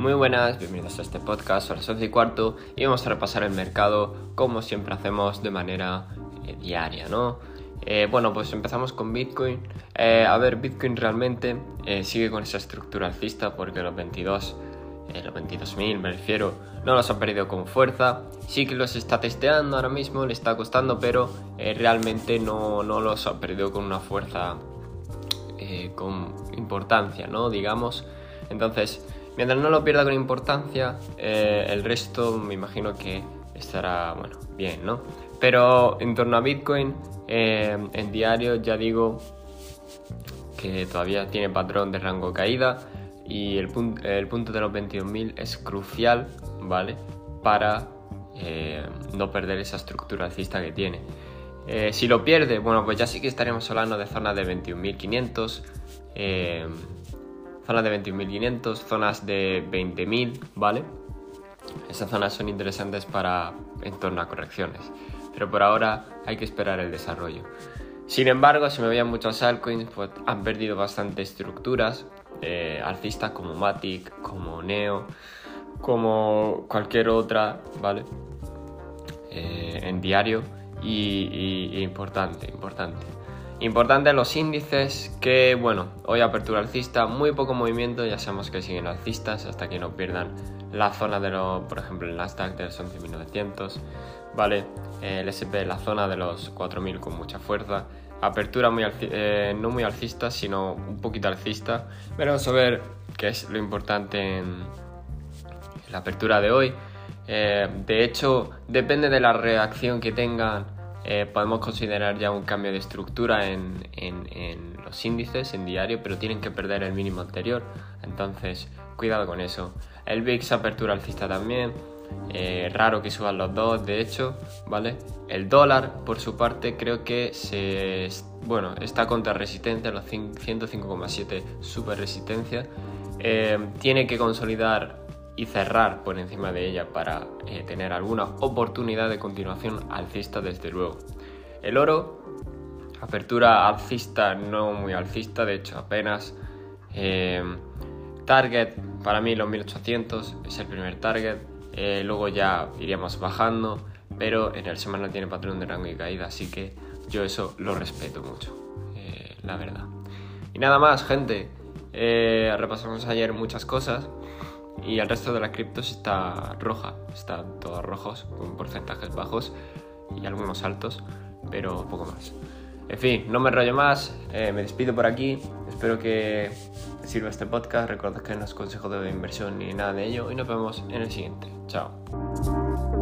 Muy buenas, bienvenidos a este podcast, son las 11 y cuarto y vamos a repasar el mercado como siempre hacemos de manera eh, diaria, ¿no? Eh, bueno, pues empezamos con Bitcoin. Eh, a ver, Bitcoin realmente sigue con esa estructura alcista porque los 22, los 22.000 me refiero, no los ha perdido con fuerza. Sí que los está testeando ahora mismo, le está costando, pero realmente no, no, los ha perdido con una fuerza con importancia, ¿no? Digamos. Entonces, Mientras no lo pierda con importancia, eh, el resto me imagino que estará, bueno, bien, ¿no? Pero en torno a Bitcoin, eh, en diario ya digo que todavía tiene patrón de rango caída y el, el punto de los 21.000 es crucial, ¿vale? Para eh, no perder esa estructura alcista que tiene. si lo pierde, bueno, pues ya sí que estaremos hablando de zonas de 21.500 zonas de 21.500, zonas de 20.000, ¿vale? Esas zonas son interesantes para en torno a correcciones, pero por ahora hay que esperar el desarrollo. Sin embargo, si me veían muchos altcoins, pues han perdido bastante estructuras eh, como Matic, como Neo, como cualquier otra, ¿vale? Eh, en diario y importante, importante. Importante los índices que, bueno, hoy apertura alcista, muy poco movimiento, ya sabemos que siguen alcistas hasta que no pierdan la zona de los, por ejemplo, el Nasdaq de los 11.900, ¿vale? El SP la zona de los 4.000 con mucha fuerza. Apertura muy eh, no muy alcista, sino un poquito alcista. Pero vamos a ver qué es lo importante en la apertura de hoy. Eh, de hecho, depende de la reacción que tengan eh, podemos considerar ya un cambio de estructura en, los índices en diario, pero tienen que perder el mínimo anterior, entonces cuidado con eso. El VIX apertura alcista también, eh, raro que suban los dos, de hecho, ¿vale? El dólar, por su parte, creo que se, bueno, está contra resistencia, los 105,7 super resistencia. Eh, tiene que consolidar y cerrar por encima de ella para eh, tener alguna oportunidad de continuación alcista desde luego. El oro, apertura alcista, no muy alcista, de hecho apenas. Eh, target, para mí los 1800 es el primer target, eh, luego ya iríamos bajando, pero en el semana tiene patrón de rango y caída, así que yo eso lo respeto mucho, la verdad. Y nada más, gente, repasamos ayer muchas cosas. Y el resto de las criptos está roja, están todos rojos, con porcentajes bajos y algunos altos, pero poco más. En fin, no me rollo más, eh, me despido por aquí, espero que sirva este podcast, recordad que no es consejo de inversión ni nada de ello y nos vemos en el siguiente. Chao.